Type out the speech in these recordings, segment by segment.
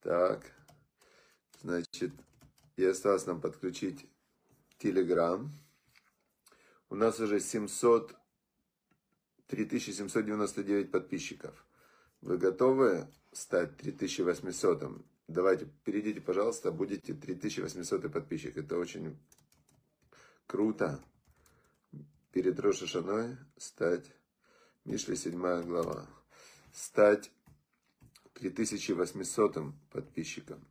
Так, значит, и осталось нам подключить Telegram. У нас уже 700, 3799 подписчиков. Вы готовы стать 3800? Давайте, перейдите, пожалуйста, будете 3800 подписчик. Это очень круто. Перед Рошашаной стать, Мишли 7 глава, стать 3800 подписчиком.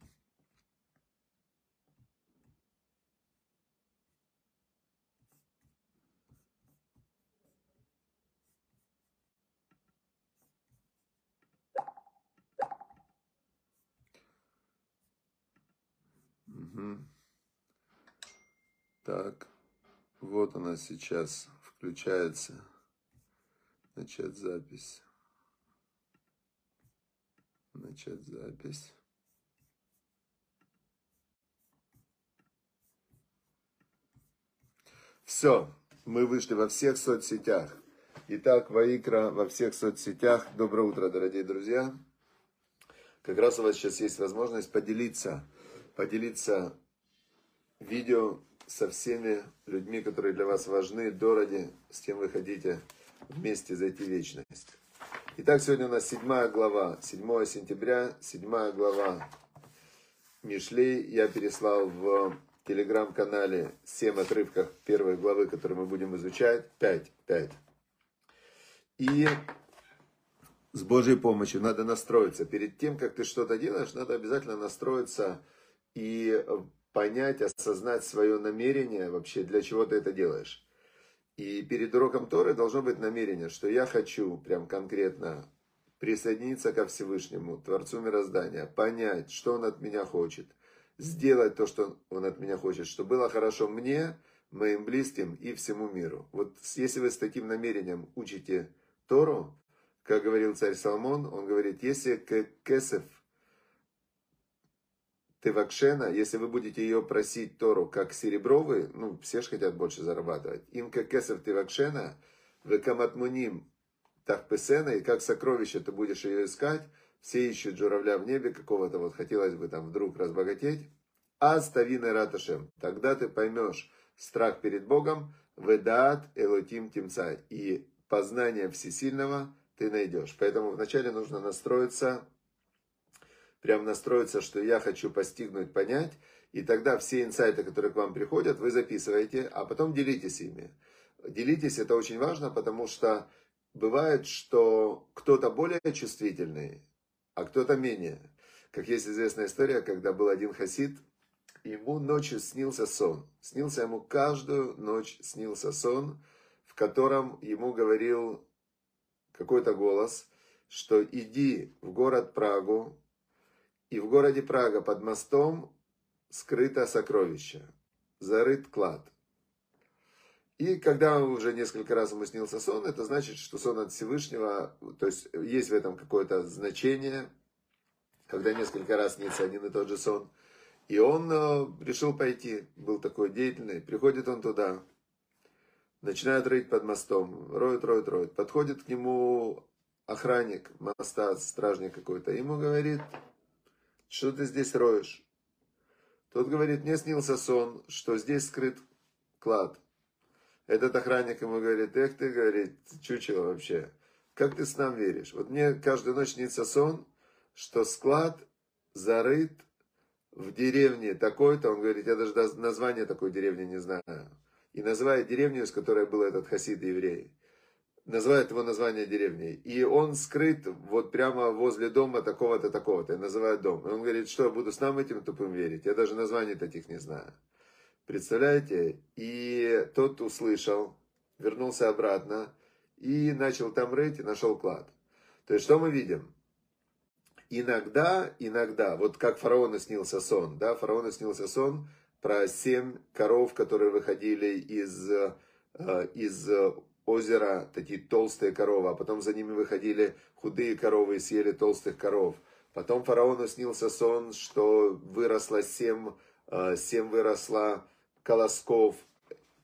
Так, вот она сейчас включается. Начать запись. Начать запись. Все, мы вышли во всех соцсетях. Итак, Ваикра во всех соцсетях. Доброе утро, дорогие друзья. Как раз у вас сейчас есть возможность поделиться, поделиться видео со всеми людьми, которые для вас важны, дороги, с кем вы хотите вместе зайти в вечность. Итак, сегодня у нас седьмая глава, 7 сентября, седьмая глава Мишлей. Я переслал в телеграм-канале 7 отрывков первой главы, которые мы будем изучать. 5, 5. И с Божьей помощью надо настроиться. Перед тем, как ты что-то делаешь, надо обязательно настроиться и понять, осознать свое намерение вообще, для чего ты это делаешь. И перед уроком Торы должно быть намерение, что я хочу прям конкретно присоединиться ко Всевышнему, Творцу мироздания, понять, что Он от меня хочет, сделать то, что Он от меня хочет, чтобы было хорошо мне, моим близким и всему миру. Вот если вы с таким намерением учите Тору, как говорил царь Соломон, он говорит, если кесев Тевакшена, если вы будете ее просить Тору как серебровый, ну, все же хотят больше зарабатывать. Им как кесов Тевакшена, в каматмуним тахпесена, и как сокровище ты будешь ее искать, все ищут журавля в небе какого-то, вот хотелось бы там вдруг разбогатеть. А ставины раташем, тогда ты поймешь страх перед Богом, ведаат элотим тимца, и познание всесильного ты найдешь. Поэтому вначале нужно настроиться прям настроиться, что я хочу постигнуть, понять, и тогда все инсайты, которые к вам приходят, вы записываете, а потом делитесь ими. Делитесь, это очень важно, потому что бывает, что кто-то более чувствительный, а кто-то менее. Как есть известная история, когда был один хасид, ему ночью снился сон. Снился ему каждую ночь снился сон, в котором ему говорил какой-то голос, что иди в город Прагу, и в городе Прага под мостом скрыто сокровище, зарыт клад. И когда уже несколько раз ему снился сон, это значит, что сон от Всевышнего, то есть есть в этом какое-то значение, когда несколько раз снится один и тот же сон. И он э, решил пойти, был такой деятельный. Приходит он туда, начинает рыть под мостом, роет, роет, роет. Подходит к нему охранник моста, стражник какой-то, ему говорит, что ты здесь роешь? Тот говорит, мне снился сон, что здесь скрыт клад. Этот охранник ему говорит, эх ты, говорит, чучело вообще, как ты с нам веришь? Вот мне каждую ночь снится сон, что склад зарыт в деревне такой-то, он говорит, я даже название такой деревни не знаю. И называет деревню, из которой был этот хасид еврей называет его название деревни. И он скрыт вот прямо возле дома такого-то, такого-то. И называют дом. И он говорит, что я буду с нам этим тупым верить. Я даже названий таких не знаю. Представляете? И тот услышал, вернулся обратно и начал там рыть и нашел клад. То есть, что мы видим? Иногда, иногда, вот как фараону снился сон, да, фараону снился сон про семь коров, которые выходили из, э, из озера такие толстые коровы, а потом за ними выходили худые коровы и съели толстых коров. Потом фараону снился сон, что выросло семь, э, семь выросло колосков,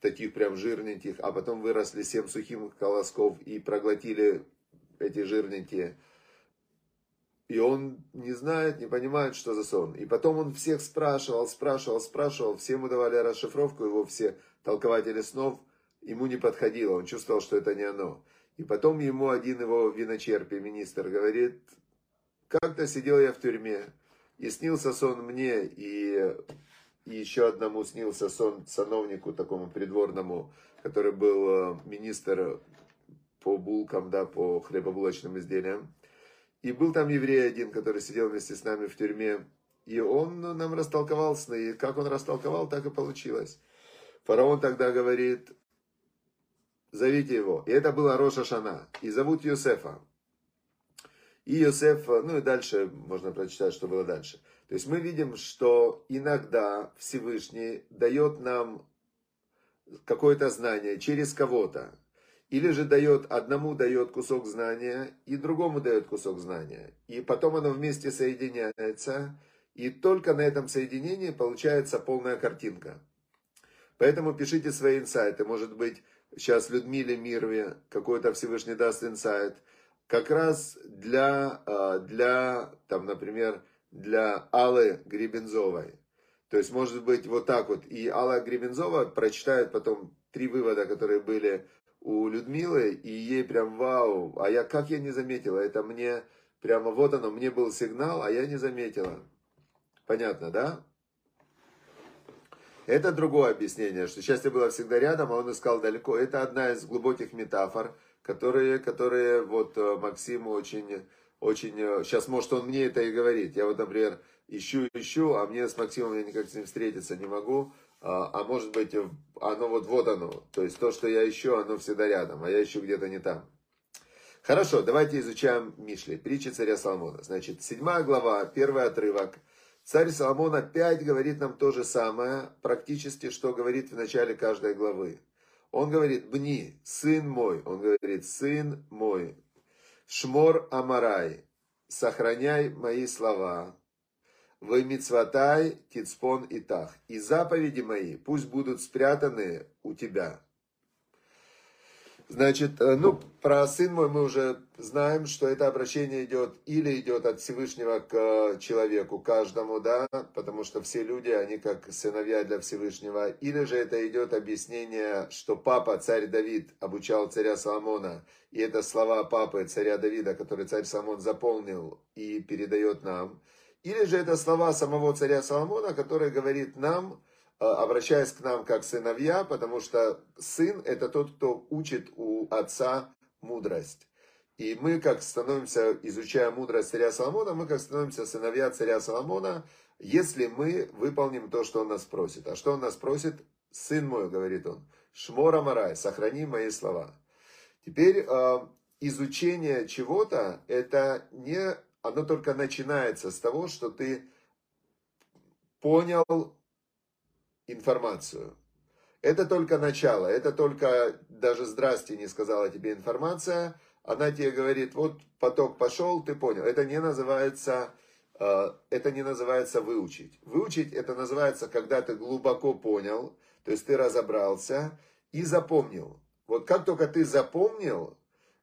таких прям жирненьких, а потом выросли семь сухих колосков и проглотили эти жирненькие. И он не знает, не понимает, что за сон. И потом он всех спрашивал, спрашивал, спрашивал. Все ему давали расшифровку, его все толкователи снов. Ему не подходило, он чувствовал, что это не оно. И потом ему один его виночерпий, министр, говорит, как-то сидел я в тюрьме, и снился сон мне, и, и еще одному снился сон сановнику такому придворному, который был э, министр по булкам, да, по хлебобулочным изделиям. И был там еврей один, который сидел вместе с нами в тюрьме. И он нам растолковал сны. И как он растолковал, так и получилось. Фараон тогда говорит, зовите его. И это была Роша Шана. И зовут Йосефа. И Йосеф, ну и дальше можно прочитать, что было дальше. То есть мы видим, что иногда Всевышний дает нам какое-то знание через кого-то. Или же дает, одному дает кусок знания, и другому дает кусок знания. И потом оно вместе соединяется, и только на этом соединении получается полная картинка. Поэтому пишите свои инсайты. Может быть, сейчас Людмиле Мирве какой-то Всевышний даст инсайт. Как раз для, а, для там, например, для Аллы Гребензовой. То есть, может быть, вот так вот. И Алла Гребензова прочитает потом три вывода, которые были у Людмилы, и ей прям вау, а я как я не заметила, это мне прямо вот оно, мне был сигнал, а я не заметила. Понятно, да? Это другое объяснение, что счастье было всегда рядом, а он искал далеко. Это одна из глубоких метафор, которые, которые вот э, Максиму очень, очень... Сейчас, э, может, он мне это и говорит. Я вот, например, ищу, ищу, а мне с Максимом я никак с ним встретиться не могу. А, а может быть, оно вот, вот оно. То есть то, что я ищу, оно всегда рядом, а я ищу где-то не там. Хорошо, давайте изучаем Мишли, притчи царя Соломона. Значит, седьмая глава, первый отрывок. Царь Соломон опять говорит нам то же самое, практически, что говорит в начале каждой главы. Он говорит, бни, сын мой, он говорит, сын мой, шмор амарай, сохраняй мои слова, вы мицватай, тицпон и тах. И заповеди мои пусть будут спрятаны у тебя. Значит, э, ну, про сын мой мы уже знаем, что это обращение идет или идет от Всевышнего к э, человеку, каждому, да, потому что все люди, они как сыновья для Всевышнего, или же это идет объяснение, что папа, царь Давид, обучал царя Соломона, и это слова папы, царя Давида, которые царь Соломон заполнил и передает нам. Или же это слова самого царя Соломона, который говорит нам, обращаясь к нам как сыновья, потому что сын это тот, кто учит у отца мудрость. И мы, как становимся, изучая мудрость царя Соломона, мы, как становимся сыновья царя Соломона, если мы выполним то, что он нас просит. А что он нас просит? Сын мой, говорит он, шмора марай, сохрани мои слова. Теперь э, изучение чего-то, это не оно только начинается с того, что ты понял информацию. Это только начало, это только даже здрасте не сказала тебе информация, она тебе говорит, вот поток пошел, ты понял. Это не называется, э, это не называется выучить. Выучить это называется, когда ты глубоко понял, то есть ты разобрался и запомнил. Вот как только ты запомнил,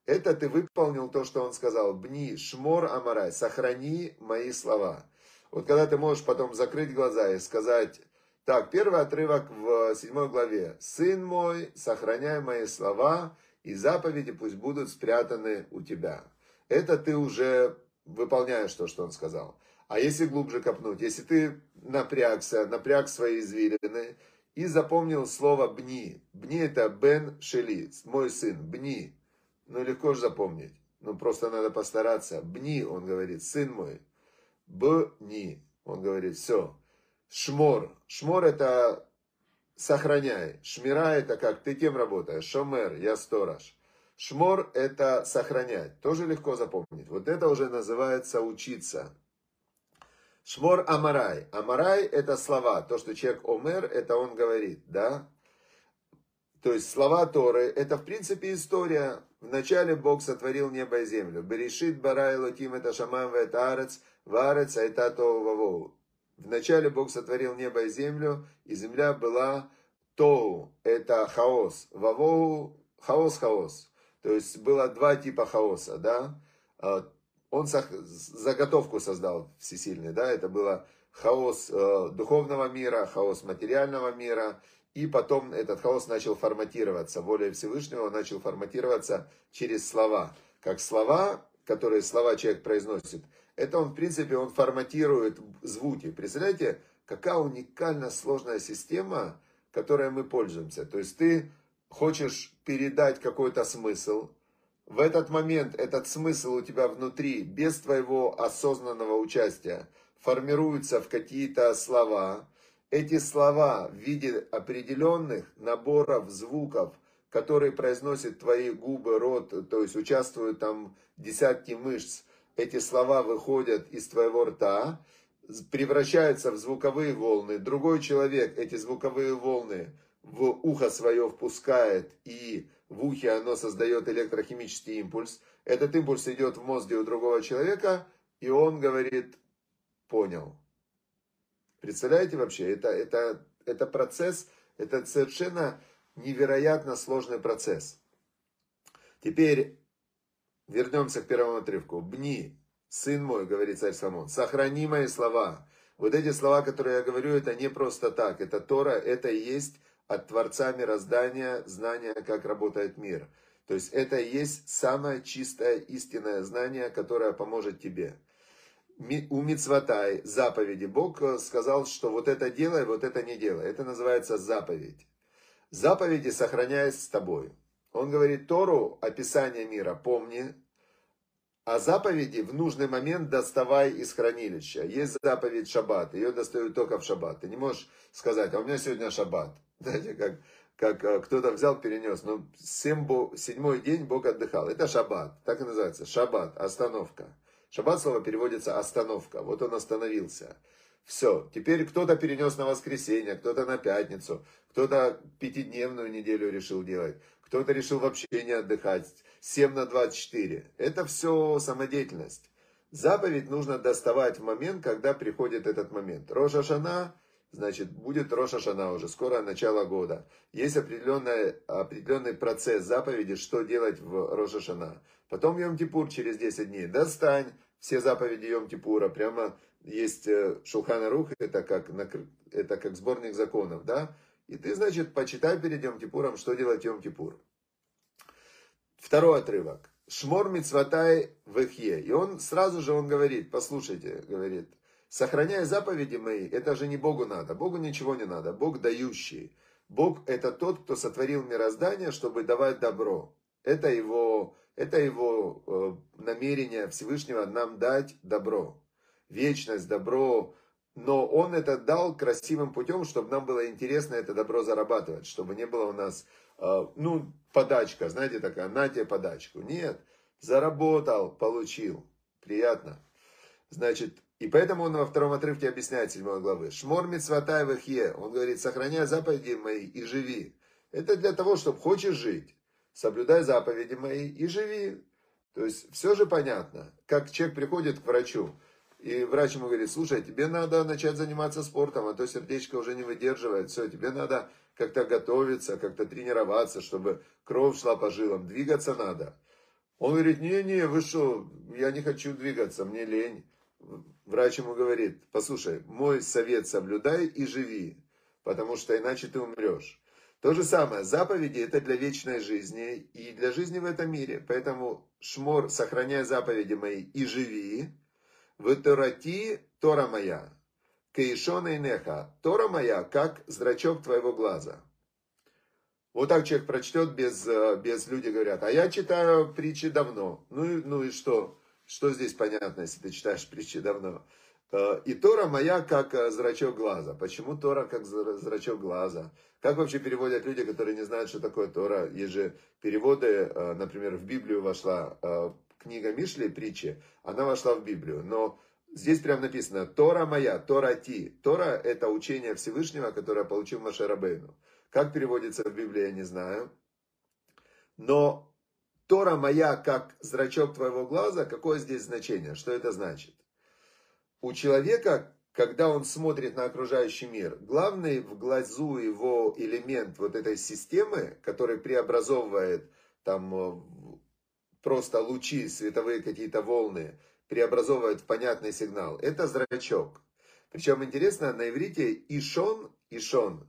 это ты выполнил то, что он сказал. Бни, шмор амарай, сохрани мои слова. Вот когда ты можешь потом закрыть глаза и сказать, так, первый отрывок в седьмой главе. «Сын мой, сохраняй мои слова, и заповеди пусть будут спрятаны у тебя». Это ты уже выполняешь то, что он сказал. А если глубже копнуть, если ты напрягся, напряг свои извилины и запомнил слово «бни». «Бни» это «бен шели», мой сын, «бни». Ну, легко же запомнить. Ну, просто надо постараться. Бни, он говорит, сын мой. Бни, он говорит, все. Шмор. Шмор это сохраняй. Шмира это как ты кем работаешь? Шомер, я сторож. Шмор это сохранять. Тоже легко запомнить. Вот это уже называется учиться. Шмор амарай. Амарай это слова. То, что человек омер, это он говорит, да? То есть слова Торы, это в принципе история. Вначале Бог сотворил небо и землю. Берешит барай лотим это шамам это арец, варец айта вавоу. Вначале Бог сотворил небо и землю, и земля была тоу, это хаос. Вавоу, хаос, хаос. То есть было два типа хаоса, да. А, он заготовку создал всесильный, да, это было хаос э, духовного мира, хаос материального мира, и потом этот хаос начал форматироваться, волей Всевышнего начал форматироваться через слова. Как слова, которые слова человек произносит, это он, в принципе, он форматирует звуки. Представляете, какая уникально сложная система, которой мы пользуемся. То есть ты хочешь передать какой-то смысл, в этот момент этот смысл у тебя внутри, без твоего осознанного участия, формируется в какие-то слова. Эти слова в виде определенных наборов звуков, которые произносят твои губы, рот, то есть участвуют там десятки мышц, эти слова выходят из твоего рта, превращаются в звуковые волны. Другой человек эти звуковые волны в ухо свое впускает, и в ухе оно создает электрохимический импульс. Этот импульс идет в мозге у другого человека, и он говорит, понял. Представляете вообще, это, это, это процесс, это совершенно невероятно сложный процесс. Теперь вернемся к первому отрывку. «Бни, сын мой, говорит царь Соломон, сохрани мои слова». Вот эти слова, которые я говорю, это не просто так. Это Тора, это и есть от Творца мироздания знание, как работает мир. То есть это и есть самое чистое истинное знание, которое поможет тебе. У Мицватай, заповеди, Бог сказал, что вот это делай, вот это не делай. Это называется заповедь. Заповеди сохраняясь с тобой. Он говорит Тору, описание мира, помни, а заповеди в нужный момент доставай из хранилища. Есть заповедь шаббат, ее достают только в шаббат. Ты не можешь сказать, а у меня сегодня шаббат. Знаете, как, как э, кто-то взял, перенес. Но седьмой день Бог отдыхал. Это шаббат, так и называется. Шаббат, остановка. Шаббат слово переводится остановка. Вот он остановился. Все. Теперь кто-то перенес на воскресенье, кто-то на пятницу, кто-то пятидневную неделю решил делать, кто-то решил вообще не отдыхать. 7 на 24. Это все самодеятельность. Заповедь нужно доставать в момент, когда приходит этот момент. Роша Шана значит, будет Роша Шана уже, скоро начало года. Есть определенный, определенный процесс заповеди, что делать в Роша Шана. Потом Йом-Кипур через 10 дней. Достань все заповеди Йом-Кипура. Прямо есть э, Шулхана Рух, это как, это как сборник законов, да? И ты, значит, почитай перед Йом-Кипуром, что делать Йом-Кипур. Второй отрывок. Шмор мицватай вехе. И он сразу же он говорит, послушайте, говорит, Сохраняя заповеди мои, это же не Богу надо. Богу ничего не надо. Бог дающий. Бог это тот, кто сотворил мироздание, чтобы давать добро. Это его, это его э, намерение Всевышнего нам дать добро. Вечность, добро. Но он это дал красивым путем, чтобы нам было интересно это добро зарабатывать. Чтобы не было у нас, э, ну, подачка, знаете, такая, на тебе подачку. Нет, заработал, получил. Приятно. Значит, и поэтому он во втором отрывке объясняет 7 главы. Шмор митцватай вахе. Он говорит, сохраняй заповеди мои и живи. Это для того, чтобы хочешь жить. Соблюдай заповеди мои и живи. То есть все же понятно. Как человек приходит к врачу, и врач ему говорит, слушай, тебе надо начать заниматься спортом, а то сердечко уже не выдерживает. Все, тебе надо как-то готовиться, как-то тренироваться, чтобы кровь шла по жилам. Двигаться надо. Он говорит, не-не, вы что, я не хочу двигаться, мне лень врач ему говорит, послушай, мой совет соблюдай и живи, потому что иначе ты умрешь. То же самое, заповеди это для вечной жизни и для жизни в этом мире. Поэтому, Шмор, сохраняй заповеди мои и живи. В Торати Тора моя. Кейшона и Неха. Тора моя, как зрачок твоего глаза. Вот так человек прочтет, без, без люди говорят, а я читаю притчи давно. Ну, ну и что? Что здесь понятно, если ты читаешь притчи давно? Э, и Тора моя как э, зрачок глаза. Почему Тора как зрачок глаза? Как вообще переводят люди, которые не знают, что такое Тора? Есть же переводы, э, например, в Библию вошла книга Мишли, притчи, она вошла в Библию. Но здесь прям написано Тора моя, Тора ти. Тора это учение Всевышнего, которое получил Машерабейну. Как переводится в Библии, я не знаю. Но Тора моя, как зрачок твоего глаза, какое здесь значение? Что это значит? У человека, когда он смотрит на окружающий мир, главный в глазу его элемент вот этой системы, который преобразовывает там просто лучи, световые какие-то волны преобразовывают в понятный сигнал. Это зрачок. Причем интересно, на иврите ишон, ишон,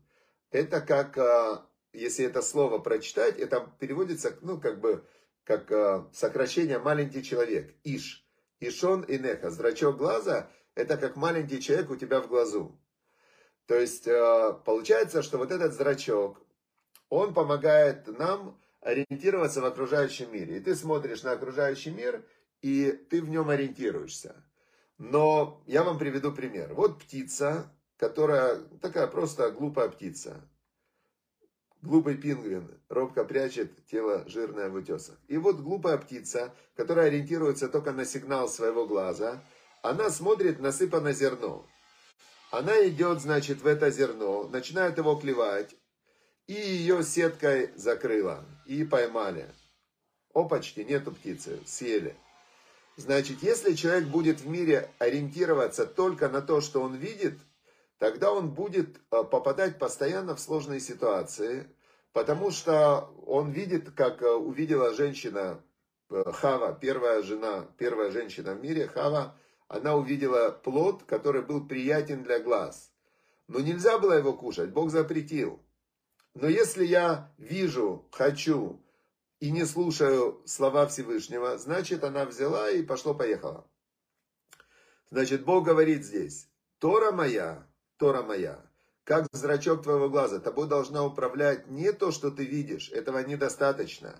это как, а, если это слово прочитать, это переводится, ну, как бы, как а, сокращение маленький человек. Иш. Ишон и неха. Зрачок глаза, это как маленький человек у тебя в глазу. То есть, а, получается, что вот этот зрачок, он помогает нам ориентироваться в окружающем мире. И ты смотришь на окружающий мир, и ты в нем ориентируешься. Но я вам приведу пример. Вот птица, которая такая просто глупая птица. Глупый пингвин робко прячет тело жирное в утесах. И вот глупая птица, которая ориентируется только на сигнал своего глаза, она смотрит насыпано зерно. Она идет, значит, в это зерно, начинает его клевать, и ее сеткой закрыла, и поймали. Опачки, нету птицы, съели. Значит, если человек будет в мире ориентироваться только на то, что он видит, тогда он будет э, попадать постоянно в сложные ситуации, потому что он видит, как э, увидела женщина э, Хава, первая жена, первая женщина в мире, Хава, она увидела плод, который был приятен для глаз. Но нельзя было его кушать, Бог запретил. Но если я вижу, хочу, и не слушаю слова Всевышнего, значит, она взяла и пошло-поехала. Значит, Бог говорит здесь, Тора моя, Тора моя, как зрачок твоего глаза, тобой должна управлять не то, что ты видишь, этого недостаточно,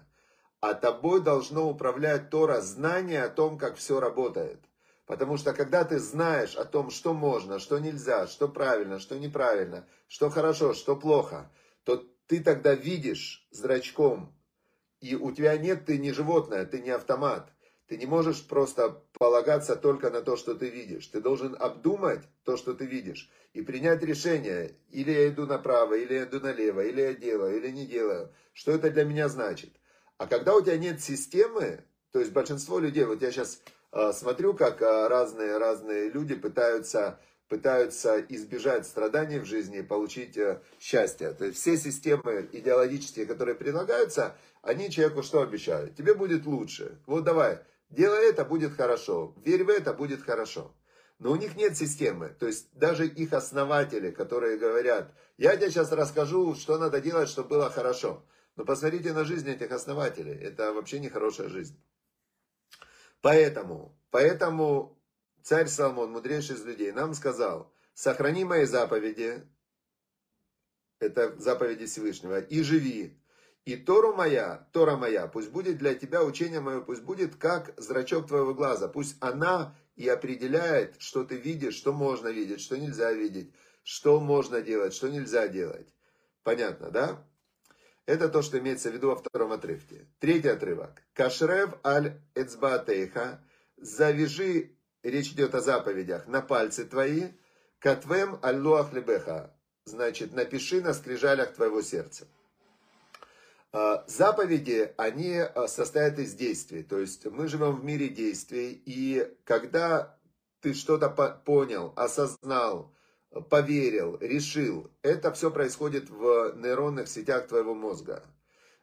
а тобой должно управлять Тора, знание о том, как все работает. Потому что когда ты знаешь о том, что можно, что нельзя, что правильно, что неправильно, что хорошо, что плохо, то ты тогда видишь зрачком и у тебя нет, ты не животное, ты не автомат. Ты не можешь просто полагаться только на то, что ты видишь. Ты должен обдумать то, что ты видишь, и принять решение, или я иду направо, или я иду налево, или я делаю, или не делаю. Что это для меня значит? А когда у тебя нет системы, то есть большинство людей, вот я сейчас э, смотрю, как э, разные, разные люди пытаются пытаются избежать страданий в жизни и получить э, счастье. То есть все системы идеологические, которые предлагаются, они человеку что обещают? Тебе будет лучше. Вот давай, делай это, будет хорошо. Верь в это, будет хорошо. Но у них нет системы. То есть даже их основатели, которые говорят, я тебе сейчас расскажу, что надо делать, чтобы было хорошо. Но посмотрите на жизнь этих основателей. Это вообще не хорошая жизнь. Поэтому, поэтому царь Соломон, мудрейший из людей, нам сказал, сохрани мои заповеди, это заповеди Всевышнего, и живи. И Тору моя, Тора моя, пусть будет для тебя учение мое, пусть будет как зрачок твоего глаза, пусть она и определяет, что ты видишь, что можно видеть, что нельзя видеть, что можно делать, что нельзя делать. Понятно, да? Это то, что имеется в виду во втором отрывке. Третий отрывок. Кашрев аль эцбаатейха. Завяжи речь идет о заповедях, на пальцы твои, катвем аллуах лебеха, значит, напиши на скрижалях твоего сердца. А, заповеди, они а, состоят из действий, то есть мы живем в мире действий, и когда ты что-то понял, осознал, поверил, решил, это все происходит в нейронных сетях твоего мозга.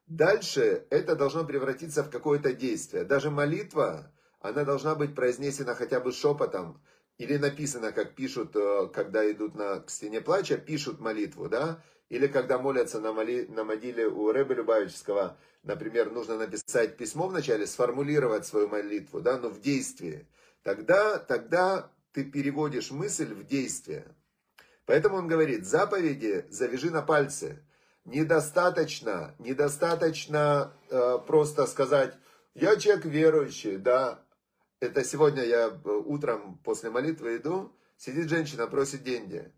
Дальше это должно превратиться в какое-то действие. Даже молитва, она должна быть произнесена хотя бы шепотом, или написано, как пишут, э, когда идут на, к стене плача, пишут молитву, да, или когда молятся на, моли, на могиле у Рэбе Любавического, например, нужно написать письмо вначале, сформулировать свою молитву, да, но в действии. Тогда, тогда ты переводишь мысль в действие. Поэтому он говорит, заповеди завяжи на пальцы. Недостаточно, недостаточно э, просто сказать, я человек верующий, да, это сегодня я э, утром после молитвы иду, сидит женщина, просит деньги.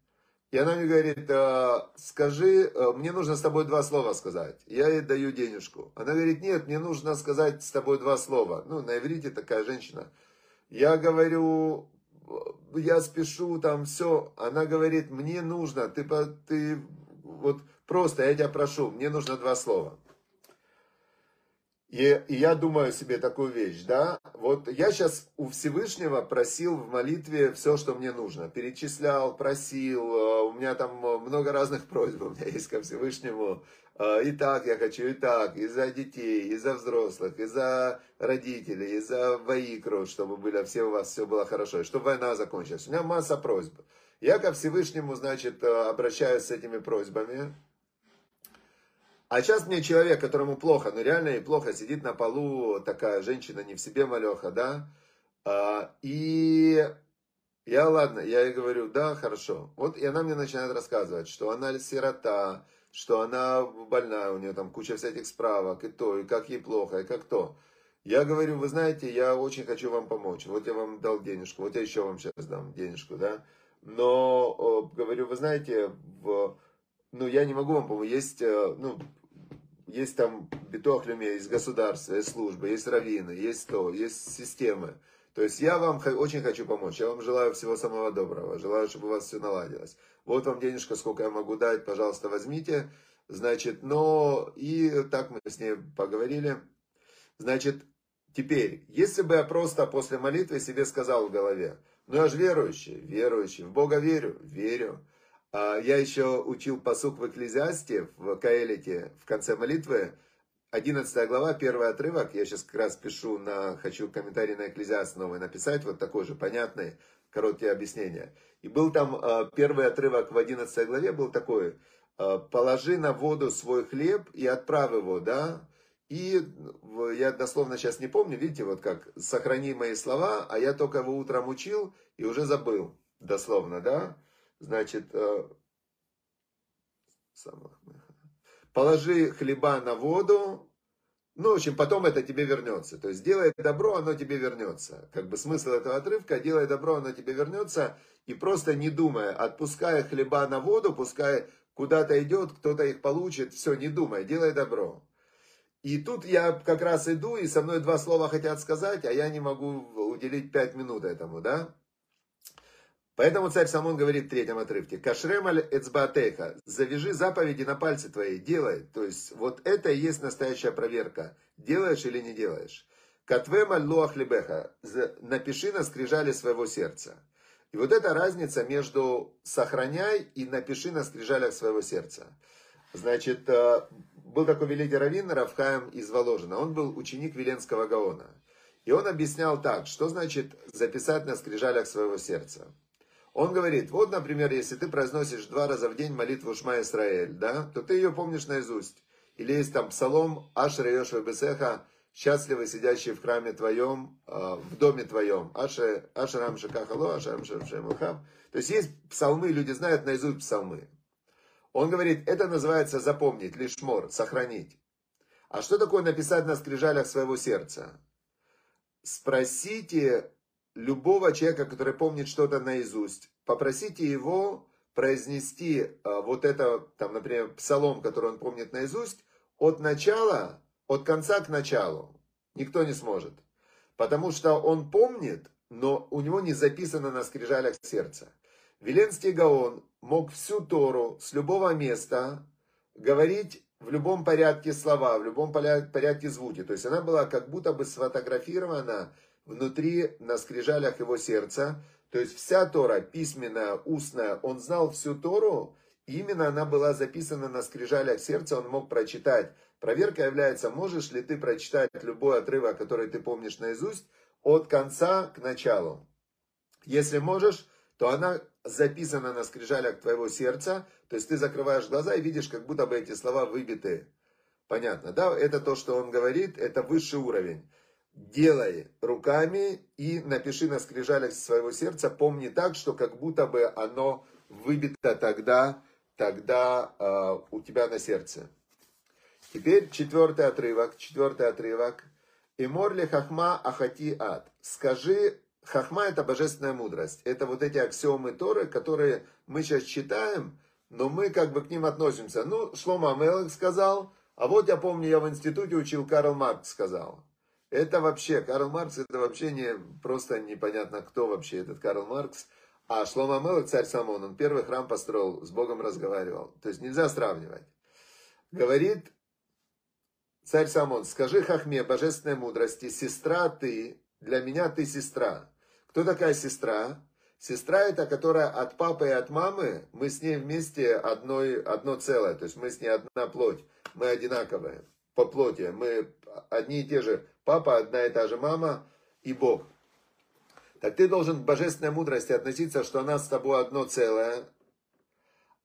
И она мне говорит, «Э, скажи, э, мне нужно с тобой два слова сказать. Я ей даю денежку. Она говорит, нет, мне нужно сказать с тобой два слова. Ну, на иврите такая женщина. Я говорю, я спешу, там все. Она говорит, мне нужно, ты, ты вот просто, я тебя прошу, мне нужно два слова. И, я думаю себе такую вещь, да, вот я сейчас у Всевышнего просил в молитве все, что мне нужно, перечислял, просил, э, у меня там много разных просьб у меня есть ко Всевышнему, э, и так я хочу, и так, и за детей, и за взрослых, и за родителей, и за воикру, чтобы были, все у вас все было хорошо, и чтобы война закончилась. У меня масса просьб. Я ко Всевышнему, значит, э, обращаюсь с этими просьбами, а сейчас мне человек, которому плохо, ну реально и плохо, сидит на полу, такая женщина не в себе малеха, да, а, и я, ладно, я ей говорю, да, хорошо. Вот, и она мне начинает рассказывать, что она сирота, что она больная, у нее там куча всяких справок, и то, и как ей плохо, и как то. Я говорю, вы знаете, я очень хочу вам помочь. Вот я вам дал денежку, вот я еще вам сейчас дам денежку, да. Но, говорю, вы знаете, в, ну, я не могу вам помочь. Есть, э, ну, есть там битохлюми, есть государство, есть службы, есть раввины, есть то, есть системы. То есть я вам очень хочу помочь. Я вам желаю всего самого доброго. Желаю, чтобы у вас все наладилось. Вот вам денежка, сколько я могу дать, пожалуйста, возьмите. Значит, но и так мы с ней поговорили. Значит, теперь, если бы я просто после молитвы себе сказал в голове, ну я же верующий, верующий, в Бога верю, верю. А, я еще учил посук в Экклезиасте, в Каэлите, в конце молитвы, 11 глава, первый отрывок, я сейчас как раз пишу на, хочу комментарий на Экклезиаст новый написать, вот такой же понятный, короткие объяснения. И был там а, первый отрывок в 11 главе, был такой, а, положи на воду свой хлеб и отправь его, да, и я дословно сейчас не помню, видите, вот как, сохрани мои слова, а я только его утром учил и уже забыл, дословно, да, Значит, э, положи хлеба на воду, ну, в общем, потом это тебе вернется. То есть, делай добро, оно тебе вернется. Как бы смысл этого отрывка, делай добро, оно тебе вернется. И просто не думая, отпуская хлеба на воду, пускай куда-то идет, кто-то их получит, все, не думай, делай добро. И тут я как раз иду, и со мной два слова хотят сказать, а я не могу уделить пять минут этому, да? Поэтому царь Самон говорит в третьем отрывке, «Кашремаль эцбаатеха, завяжи заповеди на пальцы твои, делай». То есть, вот это и есть настоящая проверка, делаешь или не делаешь. «Катвемаль луах либеха, напиши на скрижале своего сердца». И вот эта разница между «сохраняй» и «напиши на скрижалях своего сердца». Значит, э, был такой великий раввин Равхаем из Воложина. Он был ученик Веленского Гаона. И он объяснял так, что значит записать на скрижалях своего сердца. Он говорит, вот, например, если ты произносишь два раза в день молитву Шма Исраэль, да, то ты ее помнишь наизусть. Или есть там псалом Ашер Йошва Бесеха, счастливы сидящие в храме твоем, а, в доме твоем. Ашерам Шакахало, Ашерам Шемухам. То есть есть псалмы, люди знают наизусть псалмы. Он говорит, это называется запомнить, лишмор, сохранить. А что такое написать на скрижалях своего сердца? Спросите любого человека, который помнит что-то наизусть, попросите его произнести а, вот это, там, например, псалом, который он помнит наизусть, от начала, от конца к началу. Никто не сможет. Потому что он помнит, но у него не записано на скрижалях сердца. Веленский Гаон мог всю Тору с любого места говорить в любом порядке слова, в любом порядке звуки. То есть она была как будто бы сфотографирована внутри, на скрижалях его сердца. То есть вся Тора, письменная, устная, он знал всю Тору, и именно она была записана на скрижалях сердца, он мог прочитать. Проверка является, можешь ли ты прочитать любой отрывок, который ты помнишь наизусть, от конца к началу. Если можешь, то она записана на скрижалях твоего сердца, то есть ты закрываешь глаза и видишь, как будто бы эти слова выбиты. Понятно, да? Это то, что он говорит, это высший уровень делай руками и напиши на скрижалях своего сердца, помни так, что как будто бы оно выбито тогда, тогда э, у тебя на сердце. Теперь четвертый отрывок, четвертый отрывок. Иморли хахма ахати ад. Скажи, хахма это божественная мудрость. Это вот эти аксиомы Торы, которые мы сейчас читаем, но мы как бы к ним относимся. Ну, Шлома Амелах сказал, а вот я помню, я в институте учил, Карл Маркс сказал. Это вообще, Карл Маркс, это вообще не, просто непонятно, кто вообще этот Карл Маркс. А Шлома Мелах, царь Самон, он первый храм построил, с Богом разговаривал. То есть нельзя сравнивать. Говорит царь Самон, скажи Хахме, божественной мудрости, сестра ты, для меня ты сестра. Кто такая сестра? Сестра это, которая от папы и от мамы, мы с ней вместе одной, одно целое, то есть мы с ней одна плоть, мы одинаковые по плоти, мы одни и те же, папа, одна и та же мама и Бог. Так ты должен к божественной мудрости относиться, что она с тобой одно целое,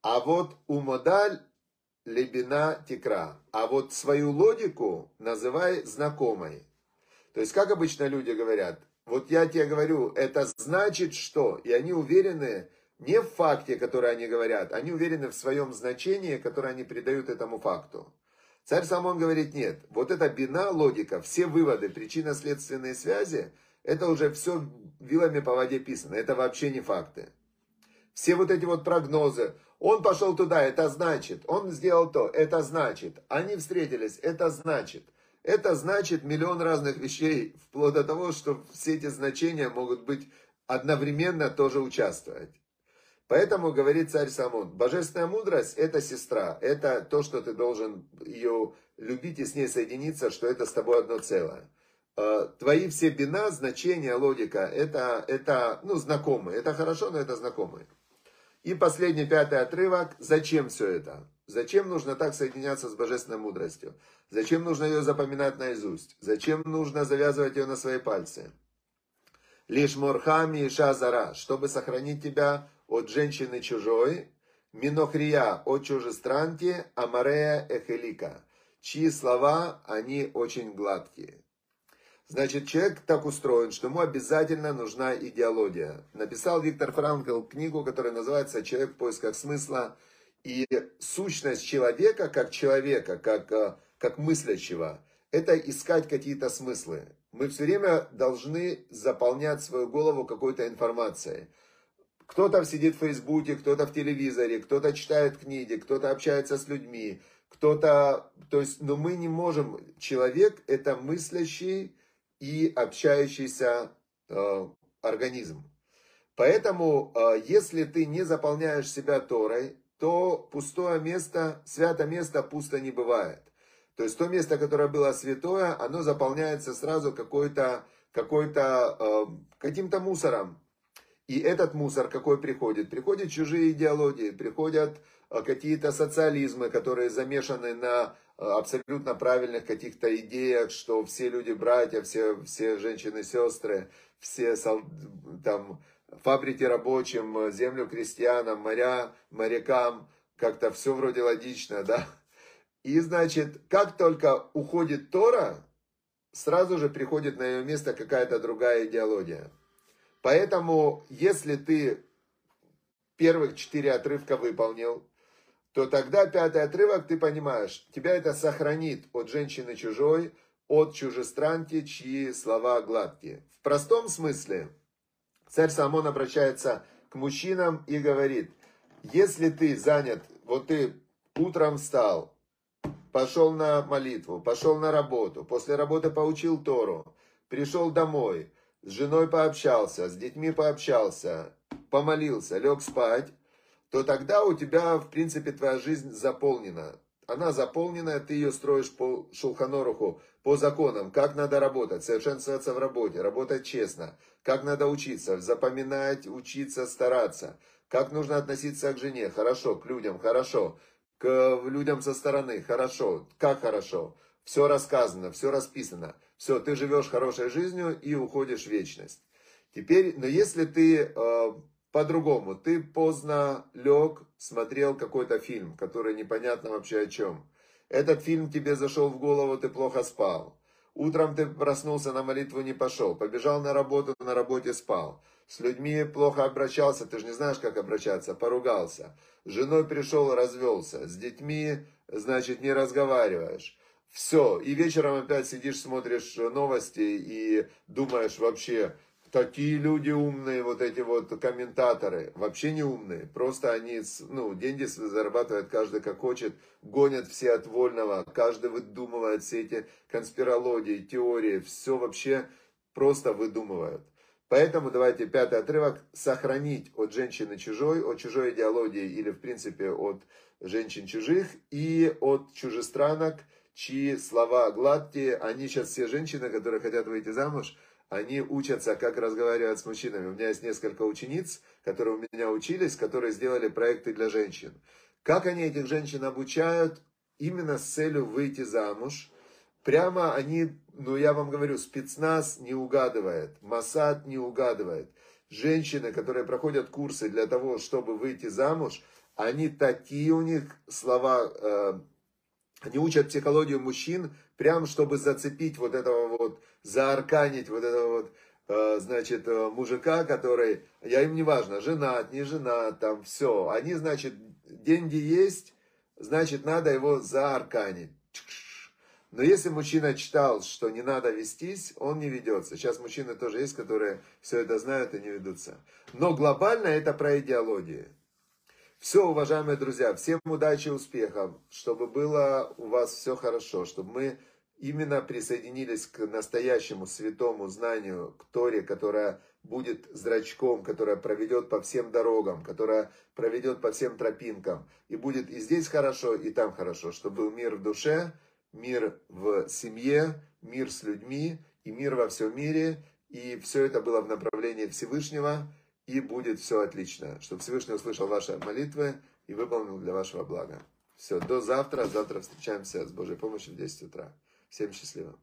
а вот у модаль лебина текра, а вот свою логику называй знакомой. То есть, как обычно люди говорят, вот я тебе говорю, это значит что? И они уверены не в факте, который они говорят, они уверены в своем значении, которое они придают этому факту. Царь Самон говорит, нет, вот эта бина, логика, все выводы, причинно-следственные связи, это уже все вилами по воде писано, это вообще не факты. Все вот эти вот прогнозы, он пошел туда, это значит, он сделал то, это значит, они встретились, это значит – это значит миллион разных вещей, вплоть до того, что все эти значения могут быть одновременно тоже участвовать. Поэтому говорит царь Самон, божественная мудрость – это сестра, это то, что ты должен ее любить и с ней соединиться, что это с тобой одно целое. Э, твои все бина, значения, логика – это, это ну, знакомые. Это хорошо, но это знакомые. И последний, пятый отрывок. Зачем все это? Зачем нужно так соединяться с божественной мудростью? Зачем нужно ее запоминать наизусть? Зачем нужно завязывать ее на свои пальцы? Лишь морхами и шазара, чтобы сохранить тебя от женщины чужой, минохрия от чужестранки, амарея эхелика, чьи слова, они очень гладкие. Значит, человек так устроен, что ему обязательно нужна идеология. Написал Виктор Франкл книгу, которая называется «Человек в поисках смысла», и сущность человека, как человека, как, э, как мыслящего, это искать какие-то смыслы. Мы все время должны заполнять свою голову какой-то информацией. Кто-то сидит в Фейсбуке, кто-то в телевизоре, кто-то читает книги, кто-то общается с людьми, кто-то... То есть, но мы не можем... Человек – это мыслящий и общающийся э, организм. Поэтому, э, если ты не заполняешь себя Торой, то пустое место, свято место пусто не бывает. То есть то место, которое было святое, оно заполняется сразу какой-то, какой-то, э, каким-то мусором. И этот мусор какой приходит? Приходят чужие идеологии, приходят э, какие-то социализмы, которые замешаны на э, абсолютно правильных каких-то идеях, что все люди братья, все, все женщины сестры, все там фабрики рабочим, землю крестьянам, моря морякам, как-то все вроде логично, да? И, значит, как только уходит Тора, сразу же приходит на ее место какая-то другая идеология. Поэтому, если ты первых четыре отрывка выполнил, то тогда пятый отрывок ты понимаешь, тебя это сохранит от женщины чужой, от чужестранки, чьи слова гладкие. В простом смысле – Царь Самон обращается к мужчинам и говорит, если ты занят, вот ты утром встал, пошел на молитву, пошел на работу, после работы поучил Тору, пришел домой, с женой пообщался, с детьми пообщался, помолился, лег спать, то тогда у тебя, в принципе, твоя жизнь заполнена. Она заполнена, ты ее строишь по шулханоруху, по законам, как надо работать, совершенствоваться в работе, работать честно, как надо учиться, запоминать, учиться, стараться, как нужно относиться к жене, хорошо, к людям, хорошо, к людям со стороны, хорошо, как хорошо, все рассказано, все расписано, все, ты живешь хорошей жизнью и уходишь в вечность. Теперь, но если ты э, по-другому, ты поздно лег, смотрел какой-то фильм, который непонятно вообще о чем, этот фильм тебе зашел в голову, ты плохо спал. Утром ты проснулся, на молитву не пошел. Побежал на работу, на работе спал. С людьми плохо обращался, ты же не знаешь, как обращаться, поругался. С женой пришел, развелся. С детьми, значит, не разговариваешь. Все, и вечером опять сидишь, смотришь новости и думаешь вообще, такие люди умные, вот эти вот комментаторы, вообще не умные, просто они, ну, деньги зарабатывают каждый как хочет, гонят все от вольного, каждый выдумывает все эти конспирологии, теории, все вообще просто выдумывают. Поэтому давайте пятый отрывок, сохранить от женщины чужой, от чужой идеологии или в принципе от женщин чужих и от чужестранок, чьи слова гладкие, они сейчас все женщины, которые хотят выйти замуж, они учатся, как разговаривать с мужчинами. У меня есть несколько учениц, которые у меня учились, которые сделали проекты для женщин. Как они этих женщин обучают? Именно с целью выйти замуж. Прямо они, ну я вам говорю, спецназ не угадывает, Масад не угадывает. Женщины, которые проходят курсы для того, чтобы выйти замуж, они такие у них слова, э, они учат психологию мужчин, прям чтобы зацепить вот этого вот, заарканить вот этого вот, э, значит, э, мужика, который, я им не важно, женат, не женат, там все. Они, значит, деньги есть, значит, надо его заарканить. Но если мужчина читал, что не надо вестись, он не ведется. Сейчас мужчины тоже есть, которые все это знают и не ведутся. Но глобально это про идеологию. Все, уважаемые друзья, всем удачи и успехов, чтобы было у вас все хорошо, чтобы мы именно присоединились к настоящему святому знанию, к Торе, которая будет зрачком, которая проведет по всем дорогам, которая проведет по всем тропинкам. И будет и здесь хорошо, и там хорошо, чтобы был мир в душе, мир в семье, мир с людьми и мир во всем мире. И все это было в направлении Всевышнего и будет все отлично. Чтобы Всевышний услышал ваши молитвы и выполнил для вашего блага. Все, до завтра. Завтра встречаемся с Божьей помощью в 10 утра. Всем счастливо.